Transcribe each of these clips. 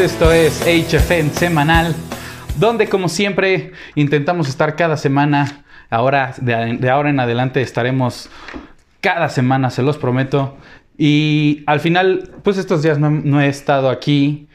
esto es HFN Semanal, donde como siempre intentamos estar cada semana. Ahora, de, ahora en adelante estaremos cada semana, se los prometo. Y al final, pues estos días no, he estado aquí.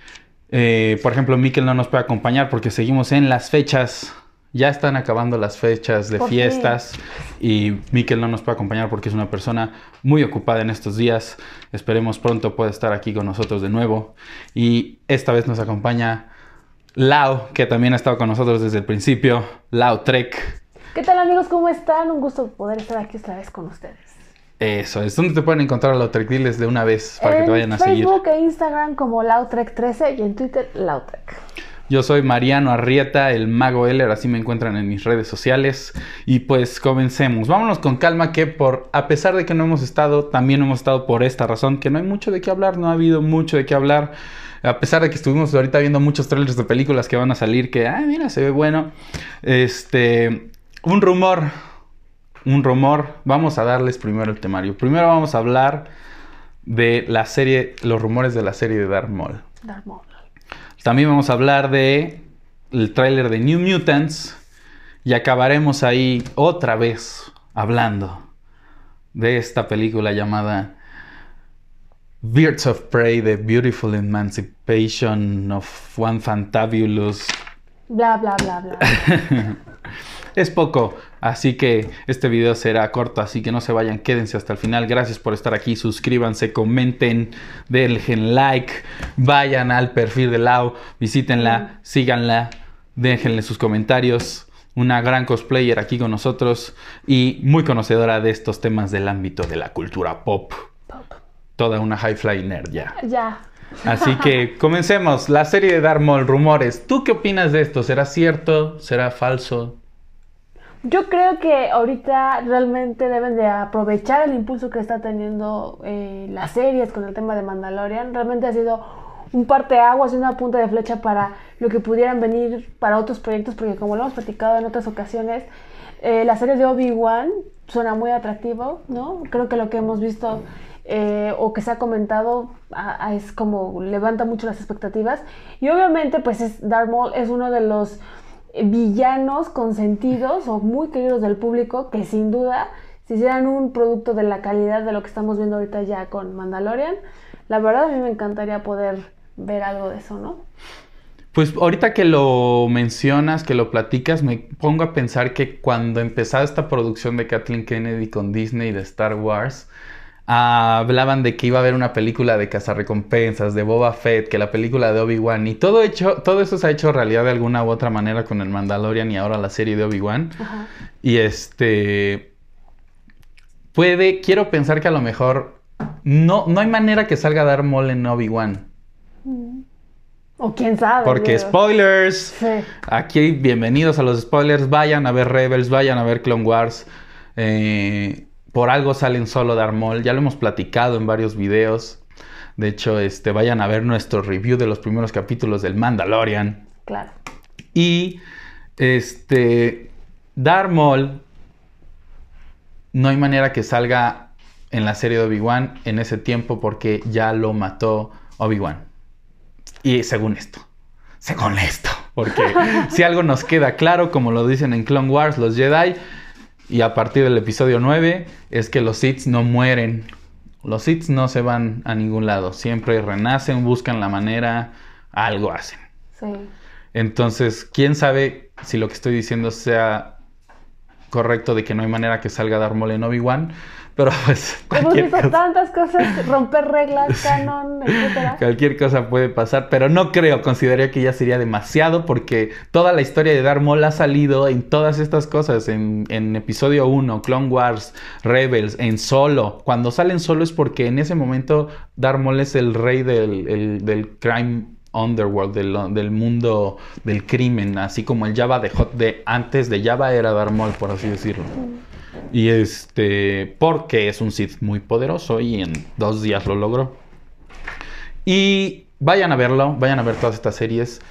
Eh, por ejemplo, Mikel no nos puede acompañar porque seguimos en las fechas ya están acabando las fechas de fiestas y Miquel no nos puede acompañar porque es una persona muy ocupada en estos días. Esperemos pronto pueda estar aquí con nosotros de nuevo. Y esta vez nos acompaña Lau, que también ha estado con nosotros desde el principio. Lau Trek. ¿Qué tal amigos? ¿Cómo están? Un gusto poder estar aquí esta vez con ustedes. Eso es. ¿Dónde te pueden encontrar Lau Trek? Diles de una vez para que te vayan a seguir. En Facebook e Instagram como Lautrek13 y en Twitter Lautrek. Yo soy Mariano Arrieta, el mago Eller, así me encuentran en mis redes sociales. Y pues comencemos. Vámonos con calma que por a pesar de que no hemos estado, también hemos estado por esta razón, que no hay mucho de qué hablar, no ha habido mucho de qué hablar. A pesar de que estuvimos ahorita viendo muchos trailers de películas que van a salir, que, ah, mira, se ve bueno. Este, un rumor, un rumor. Vamos a darles primero el temario. Primero vamos a hablar de la serie, los rumores de la serie de Darth Maul. Darth Maul. También vamos a hablar de el tráiler de New Mutants y acabaremos ahí otra vez hablando de esta película llamada Birds of Prey, The Beautiful Emancipation of One Fantabulous. Bla, bla, bla, bla. es poco, así que este video será corto, así que no se vayan, quédense hasta el final. Gracias por estar aquí, suscríbanse, comenten, denle like, vayan al perfil de Lau, visítenla, síganla, déjenle sus comentarios. Una gran cosplayer aquí con nosotros y muy conocedora de estos temas del ámbito de la cultura pop. Toda una high fly nerd ya. Ya. Así que comencemos. La serie de Darth Maul, rumores. ¿Tú qué opinas de esto? ¿Será cierto? ¿Será falso? Yo creo que ahorita realmente deben de aprovechar el impulso que está teniendo eh, las series con el tema de Mandalorian. Realmente ha sido un parteaguas y una punta de flecha para lo que pudieran venir para otros proyectos, porque como lo hemos platicado en otras ocasiones, eh, la serie de Obi-Wan suena muy atractivo, ¿no? Creo que lo que hemos visto eh, o que se ha comentado es como levanta mucho las expectativas. Y obviamente, pues es, Darth Maul es uno de los villanos consentidos o muy queridos del público que sin duda si hicieran un producto de la calidad de lo que estamos viendo ahorita ya con Mandalorian, la verdad a mí me encantaría poder ver algo de eso, ¿no? Pues ahorita que lo mencionas, que lo platicas, me pongo a pensar que cuando empezaba esta producción de Kathleen Kennedy con Disney de Star Wars, hablaban de que iba a haber una película de cazarrecompensas, de Boba Fett, que la película de Obi-Wan, y todo, hecho, todo eso se ha hecho realidad de alguna u otra manera con el Mandalorian y ahora la serie de Obi-Wan. Y este. Puede, quiero pensar que a lo mejor no, no hay manera que salga a dar mole en Obi-Wan. Mm. O quién sabe. Porque spoilers. Aquí, bienvenidos a los spoilers. Vayan a ver Rebels, vayan a ver Clone Wars. Eh, por algo salen solo Darmol, ya lo hemos platicado en varios videos. De hecho, este, vayan a ver nuestro review de los primeros capítulos del Mandalorian. Claro. Y este Darmol no hay manera que salga en la serie de Obi-Wan en ese tiempo porque ya lo mató Obi-Wan. Y según esto, según esto, porque si algo nos queda claro, como lo dicen en Clone Wars, los Jedi y a partir del episodio 9 es que los Sith no mueren. Los Sith no se van a ningún lado. Siempre renacen, buscan la manera, algo hacen. Sí. Entonces, quién sabe si lo que estoy diciendo sea correcto de que no hay manera que salga Darth Maul en Obi-Wan, pero pues. Hemos visto tantas cosas, romper reglas, canon, etc. Cualquier cosa puede pasar, pero no creo, consideraría que ya sería demasiado porque toda la historia de Darth Maul ha salido en todas estas cosas, en, episodio 1, Clone Wars, Rebels, en solo. Cuando salen solo es porque en ese momento Darth Maul es el rey del, del crime underworld, del, del, mundo del crimen, así como el Java de Hot de antes de Java era Darth Maul, por así decirlo. Y este, porque es un Sith muy poderoso y en dos días lo logró. Y vayan a verlo, vayan a ver todas estas series.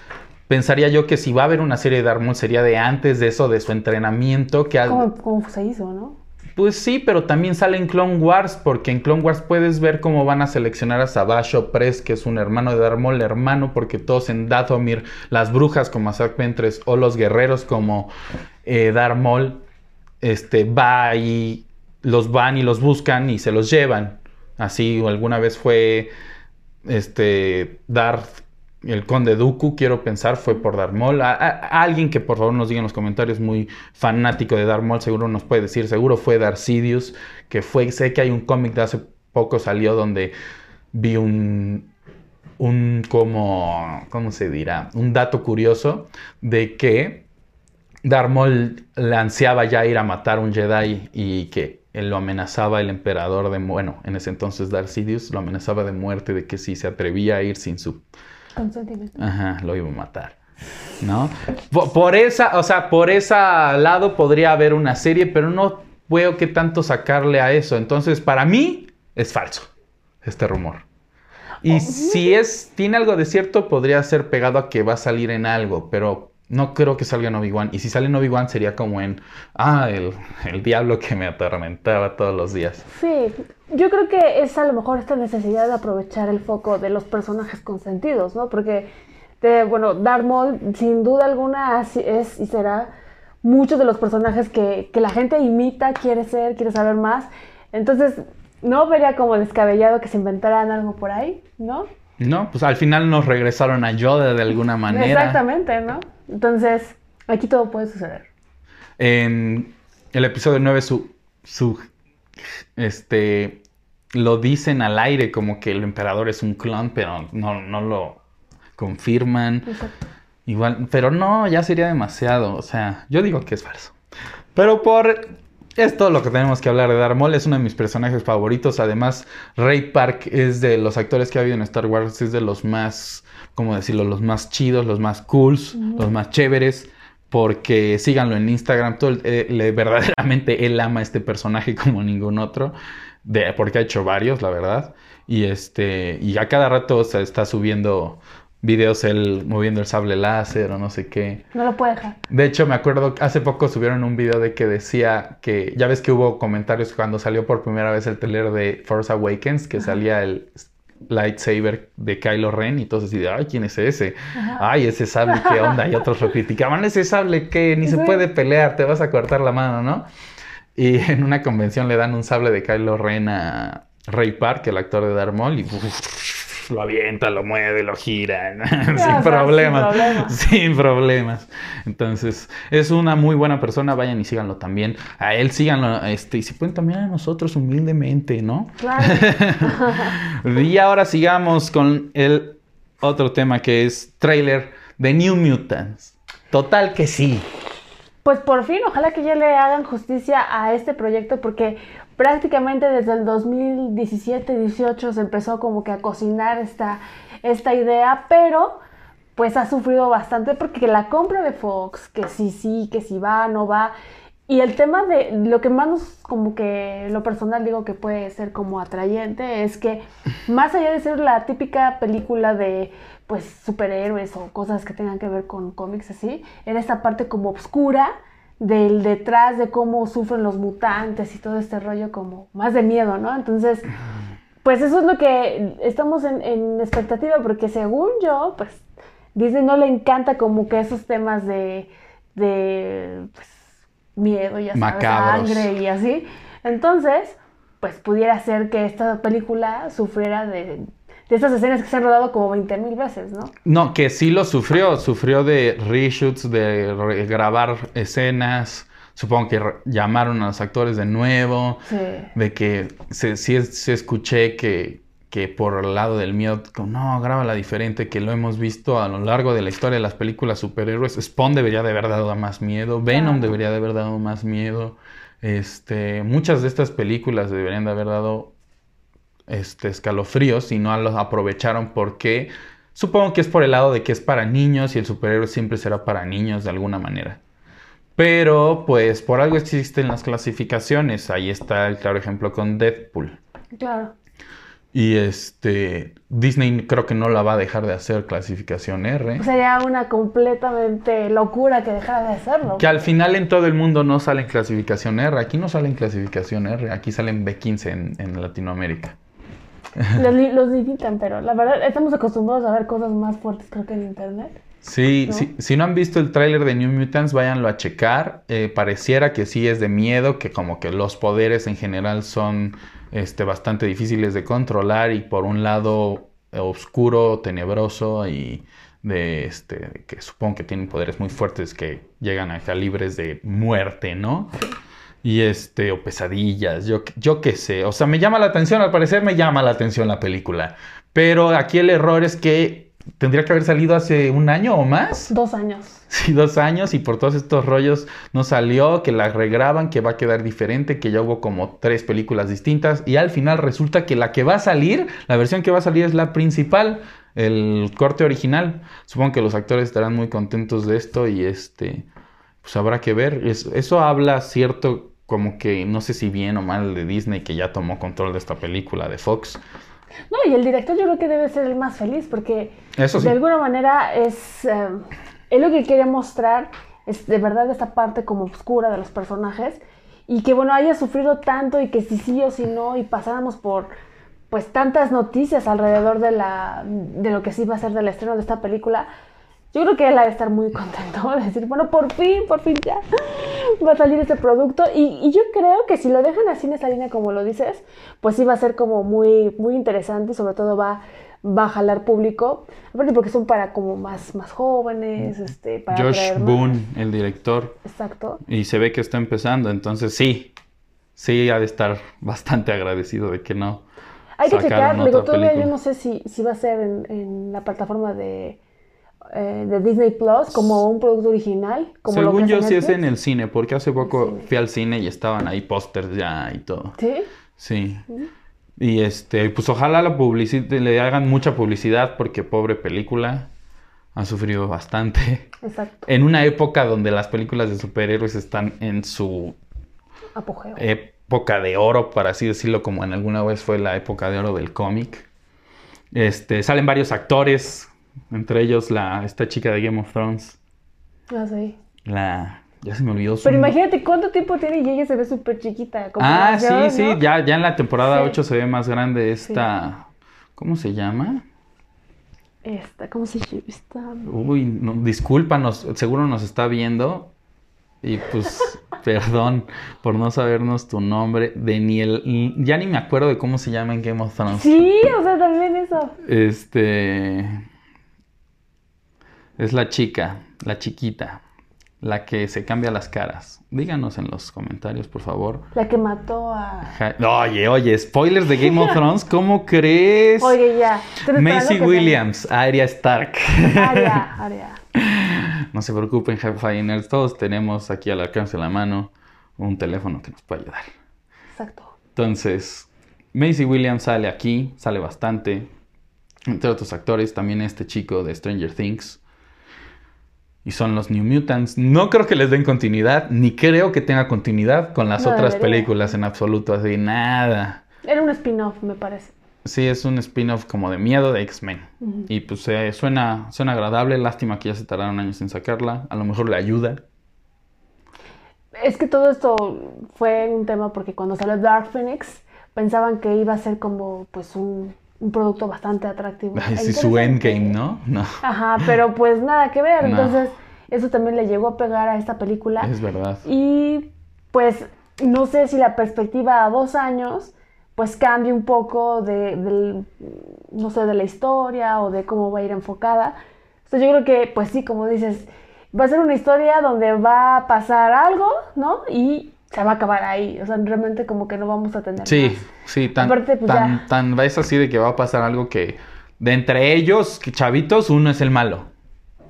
Pensaría yo que si va a haber una serie de Darth sería de antes de eso, de su entrenamiento. Que ¿Cómo, se hizo, no? Pues sí, pero también sale en Clone Wars, porque en Clone Wars puedes ver cómo van a seleccionar a Savage Opress, que es un hermano de Darth Maul, hermano, porque todos en Dathomir, las brujas como Azak Ventres o los guerreros como eh, Darth Maul, este, va y los van y los buscan y se los llevan. Así alguna vez fue este Darth el conde Dooku, quiero pensar, fue por Darth Maul. A, alguien que por favor nos diga en los comentarios muy fanático de Darth Maul, seguro nos puede decir, seguro fue Darth Sidious, que fue, sé que hay un cómic de hace poco salió donde vi un, un como, ¿cómo se dirá? Un dato curioso de que Darth Maul le ansiaba ya ir a matar a un Jedi y que él lo amenazaba el emperador de, bueno, en ese entonces Darth Sidious lo amenazaba de muerte, de que si se atrevía a ir sin su consentimiento, ajá, lo iba a matar. ¿No? Por, esa, o sea, por ese lado podría haber una serie, pero no veo qué tanto sacarle a eso. Entonces, para mí es falso este rumor. Y oh, si es, tiene algo de cierto, podría ser pegado a que va a salir en algo, pero no creo que salga en Obi-Wan. Y si sale en Obi-Wan sería como en, ah, el, el, diablo que me atormentaba todos los días. Sí, yo creo que es a lo mejor esta necesidad de aprovechar el foco de los personajes consentidos, ¿no? Porque, de, bueno, Darth Maul sin duda alguna es y será muchos de los personajes que, que la gente imita, quiere ser, quiere saber más. Entonces, no vería como descabellado que se inventaran algo por ahí, ¿no? No, pues al final nos regresaron a Yoda de alguna manera. Exactamente, ¿no? Entonces, aquí todo puede suceder. En el episodio 9, su, su, este, lo dicen al aire como que el emperador es un clon, pero no, no lo confirman. Igual, pero no, ya sería demasiado. O sea, yo digo que es falso. Pero por es todo lo que tenemos que hablar de Darth Maul. Es uno de mis personajes favoritos. Además, Ray Park es de los actores que ha habido en Star Wars. Es de los más, ¿cómo decirlo? Los más chidos, los más cools, los más chéveres. Porque síganlo en Instagram. Todo, eh, verdaderamente él ama a este personaje como ningún otro. De, porque ha hecho varios, la verdad. Y este. Y a cada rato se está subiendo videos él moviendo el sable láser o no sé qué. No lo puede dejar. De hecho, me acuerdo, hace poco subieron un video de que decía que, ya ves que hubo comentarios cuando salió por primera vez el trailer de Force Awakens, que salía el lightsaber de Kylo Ren y todos decían, ay, ¿quién es ese? Ay, ese sable, ¿qué onda? Y otros lo criticaban, ese sable que ni se puede pelear, te vas a cortar la mano, ¿no? Y en una convención le dan un sable de Kylo Ren a Ray Park, el actor de Darth Maul, y lo avienta, lo mueve, lo gira, sin, problemas, sin problemas. Entonces, es una muy buena persona, vayan y síganlo también. A él síganlo, este, y si pueden también a nosotros humildemente, ¿no? Claro. y ahora sigamos con el otro tema que es trailer de New Mutants. Total que sí. Pues por fin, ojalá que ya le hagan justicia a este proyecto porque prácticamente desde el 2017-18 se empezó como que a cocinar esta, esta idea, pero pues ha sufrido bastante porque la compra de Fox, que sí, sí, que si va, no va. Y el tema de lo que más nos, como que lo personal digo que puede ser como atrayente es que más allá de ser la típica película de pues superhéroes o cosas que tengan que ver con cómics así, era esta parte como oscura del detrás de cómo sufren los mutantes y todo este rollo como más de miedo, ¿no? Entonces, pues eso es lo que estamos en, expectativa, porque según yo, pues Disney no le encanta como que esos temas de, de pues, miedo y sangre y así. Entonces, pues pudiera ser que esta película sufriera de de estas escenas que se han rodado como 20 mil veces, ¿no? No, que sí lo sufrió, sufrió de reshoots, de grabar escenas, supongo que llamaron a los actores de nuevo, sí. de que sí se, escuché que, que por el lado del miedo, no, grábala diferente, que lo hemos visto a lo largo de la historia de las películas superhéroes. Spawn debería de haber dado más miedo, Venom debería de haber dado más miedo. Este, muchas de estas películas deberían de haber dado este, escalofríos y no los aprovecharon porque supongo que es por el lado de que es para niños y el superhéroe siempre será para niños de alguna manera. Pero pues por algo existen las clasificaciones. Ahí está el claro ejemplo con Deadpool. Claro. Y este Disney creo que no la va a dejar de hacer clasificación R. Sería una completamente locura que dejara de hacerlo. Que al final en todo el mundo no sale en clasificación R. Aquí no sale en clasificación R. Aquí salen B15 en, en Latinoamérica. Los, li- los limitan, pero la verdad estamos acostumbrados a ver cosas más fuertes creo que en internet. Sí, ¿No? sí, si no han visto el tráiler de New Mutants, váyanlo a checar. Eh, pareciera que sí es de miedo, que como que los poderes en general son este, bastante difíciles de controlar y por un lado oscuro, tenebroso y de este que supongo que tienen poderes muy fuertes que llegan a calibres de muerte, ¿no? Y este, o pesadillas, yo, yo qué sé. O sea, me llama la atención, al parecer me llama la atención la película. Pero aquí el error es que tendría que haber salido hace un año o más. Dos años. Sí, dos años y por todos estos rollos no salió, que la regraban, que va a quedar diferente, que ya hubo como tres películas distintas y al final resulta que la que va a salir, la versión que va a salir es la principal, el corte original. Supongo que los actores estarán muy contentos de esto y este, pues habrá que ver. Es- eso habla cierto como que no sé si bien o mal de Disney que ya tomó control de esta película de Fox. No, y el director yo creo que debe ser el más feliz porque Eso sí. de alguna manera es, eh, es lo que quiere mostrar, es de verdad esta parte como oscura de los personajes y que bueno, haya sufrido tanto y que si sí o si no y pasáramos por pues tantas noticias alrededor de, la, de lo que sí va a ser del estreno de esta película. Yo creo que él ha de estar muy contento de decir, bueno, por fin, por fin ya va a salir este producto. Y, y yo creo que si lo dejan así en esa línea como lo dices, pues sí va a ser como muy, muy interesante y sobre todo va, va a jalar público. Aparte porque son para como más, más jóvenes, este, para Josh. Boone, el director, Exacto. Y se ve que está empezando, entonces sí, sí ha de estar bastante agradecido de que no. Hay que checar, digo, todavía yo no sé si, si va a ser en, en la plataforma de, eh, de Disney Plus como un producto original. Como lo Según que yo sí es en el cine, porque hace poco fui al cine y estaban ahí pósters ya y todo. ¿Sí? Sí. Y este, pues ojalá la le hagan mucha publicidad porque pobre película ha sufrido bastante. Exacto. En una época donde las películas de superhéroes están en su Apogeo. época de oro, por así decirlo, como en alguna vez fue la época de oro del cómic. Este, salen varios actores, entre ellos la, esta chica de Game of Thrones, Ah, sí. la, ya se me olvidó su Pero imagínate cuánto tiempo tiene y ella se ve súper chiquita. Ah, sí, sí, ya, ya en la temporada Sí. 8 se ve más grande esta, ¿cómo se llama? Esta, ¿cómo se llama? Esta... Uy, no, discúlpanos, seguro nos está viendo. Y pues, perdón por no sabernos tu nombre. Daniel, ya ni me acuerdo de cómo se llama en Game of Thrones. Sí, o sea, también eso. Este. Es la chica, la chiquita, la que se cambia las caras. Díganos en los comentarios, por favor. La que mató a... Ja- Oye, oye, spoilers de Game of Thrones, ¿cómo crees? Oye, ya. Macy Williams, Arya Stark. sea. Aria, Aria. No se preocupen, Hi-Fi Nerds, todos tenemos aquí al alcance de la mano un teléfono que nos puede ayudar. Exacto. Entonces, Macy Williams sale aquí, sale bastante. Entre otros actores, también este chico de Stranger Things. Y son los New Mutants. No creo que les den continuidad, ni creo que tenga continuidad con las No otras debería. películas en absoluto. Así, nada. Era un spin-off, me parece. Sí, es un spin-off como de miedo de X-Men. Y pues eh, suena, suena agradable. Lástima que ya se tardaron años en sacarla. A lo mejor le ayuda. Es que todo esto fue un tema porque cuando salió Dark Phoenix pensaban que iba a ser como pues un, un producto bastante atractivo. Sí, su endgame, ¿no? No, Ajá, pero pues nada que ver. No. Entonces, eso también le llegó a pegar a esta película. es verdad. Y pues no sé si la perspectiva a dos años pues cambie un poco de, del, no sé, de la historia o de cómo va a ir enfocada. Entonces yo creo que pues sí, como dices, va a ser una historia donde va a pasar algo, ¿no? Y se va a acabar ahí. O sea, realmente como que no vamos a tener Sí, más. sí, tan, Aparte, pues, tan, ya. tan, es así de que va a pasar algo que de entre ellos, que chavitos, uno es el malo.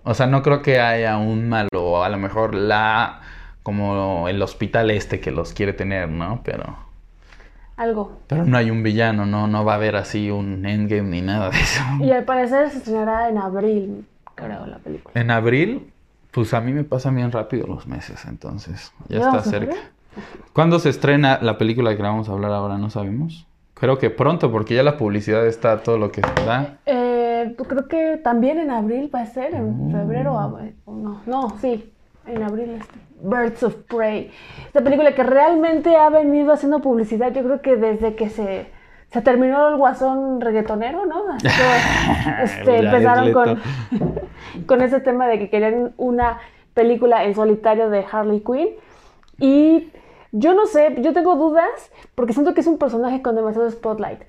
O sea, no creo que haya un malo, a lo mejor la, como el hospital este que los quiere tener, ¿no? Pero, Algo. pero no hay un villano, no, no va a haber así un endgame ni nada de eso. Y al parecer se estrenará en abril, creo, la película. En abril, pues a mí me pasan bien rápido los meses, entonces ya ¿Ya está cerca. ¿Cuándo se estrena la película que vamos a hablar ahora? No sabemos. creo que pronto, porque ya la publicidad está todo lo que da. Eh, pues creo que también en abril va a ser, en febrero o no, no, sí, en abril. este, Birds of Prey. Esta película que realmente ha venido haciendo publicidad, yo creo que desde que se, se terminó el guasón reggaetonero, ¿no? Así que, este, empezaron con, con ese tema de que querían una película en solitario de Harley Quinn. Y yo no sé, yo tengo dudas porque siento que es un personaje con demasiado spotlight.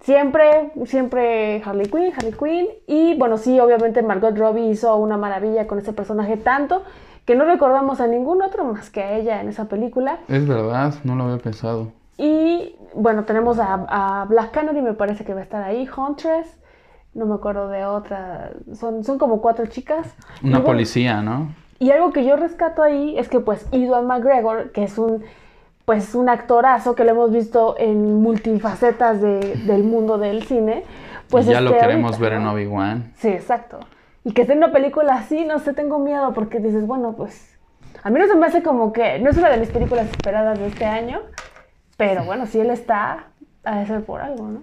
Siempre, siempre Harley Quinn, Harley Quinn. Y bueno, sí, obviamente Margot Robbie hizo una maravilla con ese personaje tanto que no recordamos a ningún otro más que a ella en esa película. Es verdad, no lo había pensado. Y bueno, tenemos a, a Black Canary, me parece que va a estar ahí, Huntress, no me acuerdo de otra, son, son como cuatro chicas. Una bueno, policía, ¿no? y algo que yo rescato ahí es que pues Ewan McGregor, que es un pues un actorazo que lo hemos visto en multifacetas de- del mundo del cine, pues y ya lo esté queremos ahorita, ver en. Obi-Wan. Sí, exacto. Y que esté en una película así, no sé, tengo miedo porque dices, bueno, pues a mí no se me hace como que, no es una de mis películas esperadas de este año, pero bueno, si él está, ha de ser por algo, ¿no?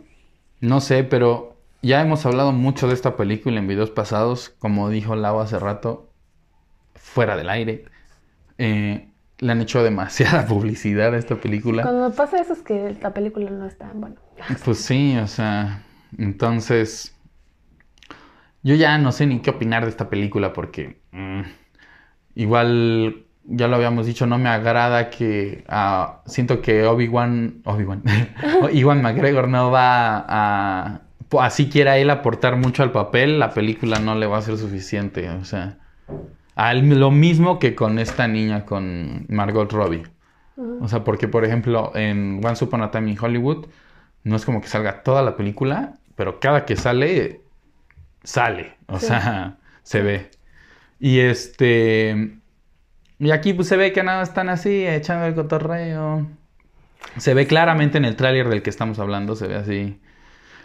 No sé, pero ya hemos hablado mucho de esta película en videos pasados, como dijo Lau hace rato, fuera del aire. Eh, le han hecho demasiada publicidad a esta película. Cuando me pasa eso es que la película no está bueno. Pues sí, o sea, entonces yo ya no sé ni qué opinar de esta película porque mm, igual ya lo habíamos dicho, no me agrada que ah, siento que Obi-Wan, Obi-Wan, Iwan McGregor no va a, así quiera él aportar mucho al papel, la película no le va a ser suficiente, o sea, al- lo mismo que con esta niña, con Margot Robbie. O sea, porque por ejemplo en Once Upon a Time in Hollywood no es como que salga toda la película, pero cada que sale, sale. O Sí. sea, se ve. Y este... Y aquí pues se ve que nada están así, echando el cotorreo. Se ve claramente en el tráiler del que estamos hablando, se ve así.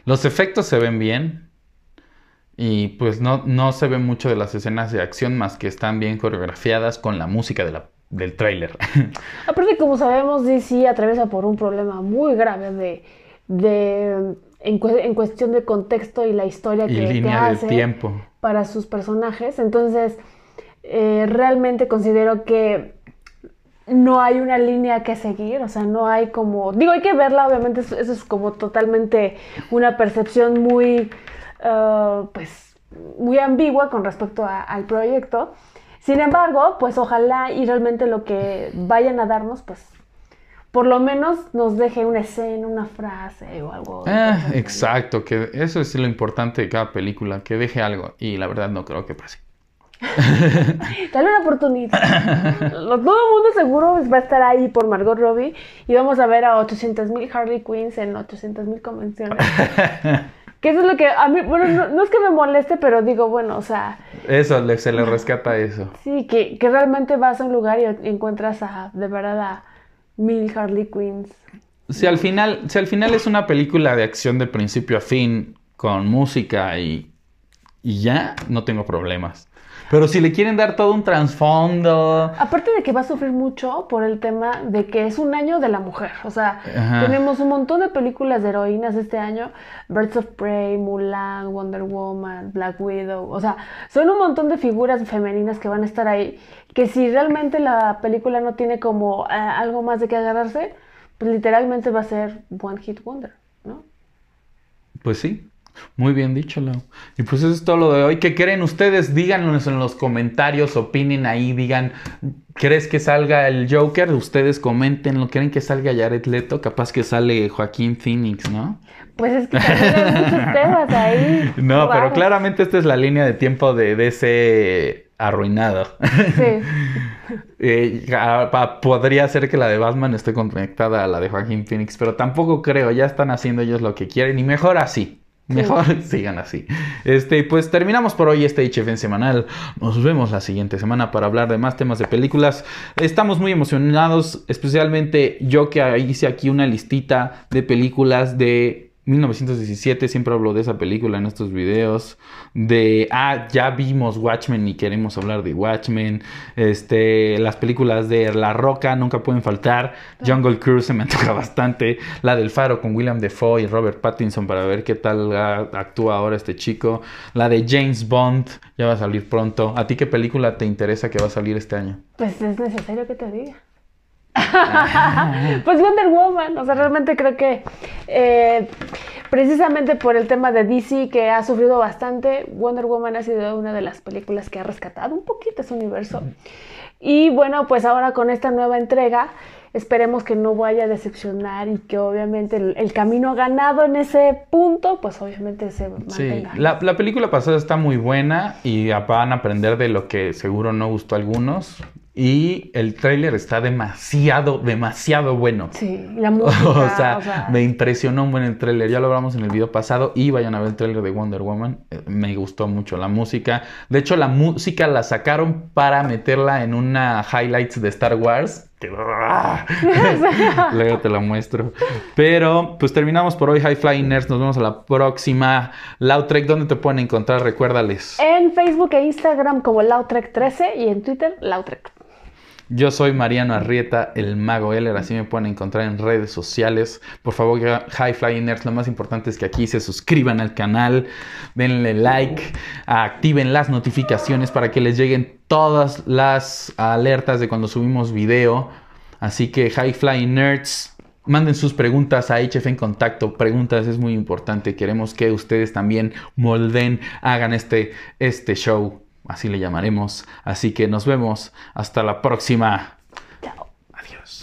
Los efectos se ven bien. Y pues no, no se ve mucho de las escenas de acción más que están bien coreografiadas con la música de la- del tráiler. Aparte, como sabemos, DC atraviesa por un problema muy grave de, de en, en cuestión de contexto y la historia y que, que línea hace del tiempo. para sus personajes. Entonces, eh, realmente considero que no hay una línea que seguir, o sea, no hay como, digo, hay que verla, obviamente eso, eso es como totalmente una percepción muy, ah, pues, muy ambigua con respecto a- al proyecto. Sin embargo, pues ojalá y realmente lo que vayan a darnos, pues, por lo menos nos deje una escena, una frase o algo. Interesante. exacto, que eso es lo importante de cada película, que deje algo. Y la verdad no creo que pase. Dale una oportunidad. Todo el mundo seguro va a estar ahí por Margot Robbie y vamos a ver a 800 mil Harley Quinns en 800 mil convenciones. que eso es lo que a mí, bueno, no, no es que me moleste, pero digo, bueno, o sea, Eso, le- se le rescata eso. sí, que, que realmente vas a un lugar y encuentras a, de verdad, a mil Harley Quinns. Si al final, si al final es una película de acción de principio a fin, con música y, y ya, no tengo problemas. Pero si le quieren dar todo un trasfondo, Aparte de que va a sufrir mucho por el tema de que es un año de la mujer. O sea, Ajá. tenemos un montón de películas de heroínas este año. Birds of Prey, Mulan, Wonder Woman, Black Widow. O sea, son un montón de figuras femeninas que van a estar ahí. Que si realmente la película no tiene como eh, algo más de qué agarrarse, pues literalmente va a ser One Hit Wonder, ¿no? Pues sí, muy bien dicho, Lau. Y pues eso es todo lo de hoy. ¿Qué creen ustedes? Díganos en los comentarios, opinen ahí, digan, ¿crees que salga el Joker? Ustedes comenten, ¿lo creen que salga Jared Leto? Capaz que sale Joaquín Phoenix, ¿no? Pues es que también hay muchos temas ahí. No, pero claramente esta es la línea de tiempo de DC arruinado. Sí. Eh, a- podría ser que la de Batman esté conectada a la de Joaquín Phoenix, pero tampoco creo, ya están haciendo ellos lo que quieren y mejor así. Mejor sigan así. Este, pues terminamos por hoy este HFN semanal. Nos vemos la siguiente semana para hablar de más temas de películas. Estamos muy emocionados, especialmente yo que hice aquí una listita de películas de 1917, siempre hablo de esa película en estos videos. De, ah, ya vimos Watchmen y queremos hablar de Watchmen. Este, las películas de La Roca nunca pueden faltar. Jungle Cruise se me antoja bastante. La del Faro con William Defoe y Robert Pattinson para ver qué tal actúa ahora este chico. La de James Bond ya va a salir pronto. ¿A ti qué película te interesa que va a salir este año? Pues es necesario que te diga. pues Wonder Woman, o sea, realmente creo que eh, precisamente por el tema de DC que ha sufrido bastante, Wonder Woman ha sido una de las películas que ha rescatado un poquito ese universo. Y bueno, pues ahora con esta nueva entrega, esperemos que no vaya a decepcionar y que obviamente el, camino ganado en ese punto, pues obviamente se mantenga. Sí, la, la película pasada está muy buena y van a aprender de lo que seguro no gustó a algunos. Y el tráiler está demasiado, demasiado bueno. Sí, la música. o, sea, me impresionó un buen el tráiler. Ya lo hablamos en el video pasado y vayan a ver el tráiler de Wonder Woman. Eh, me gustó mucho la música. De hecho, la música la sacaron para meterla en una highlights de Star Wars. Luego te la muestro. Pero pues terminamos por hoy, High Flying Nerds. Nos vemos a la próxima. Lautrec, ¿dónde te pueden encontrar? Recuérdales. En Facebook e Instagram como Lautrec13 y en Twitter Lautrec. Yo soy Mariano Arrieta, el mago Eller, así me pueden encontrar en redes sociales. Por favor, High Flying Nerds, lo más importante es que aquí se suscriban al canal, denle like, activen las notificaciones para que les lleguen todas las alertas de cuando subimos video. Así que High Flying Nerds, manden sus preguntas a HF en contacto. Preguntas es muy importante. Queremos que ustedes también molden, hagan este, este show así le llamaremos. Así que nos vemos hasta la próxima. Chao. Adiós.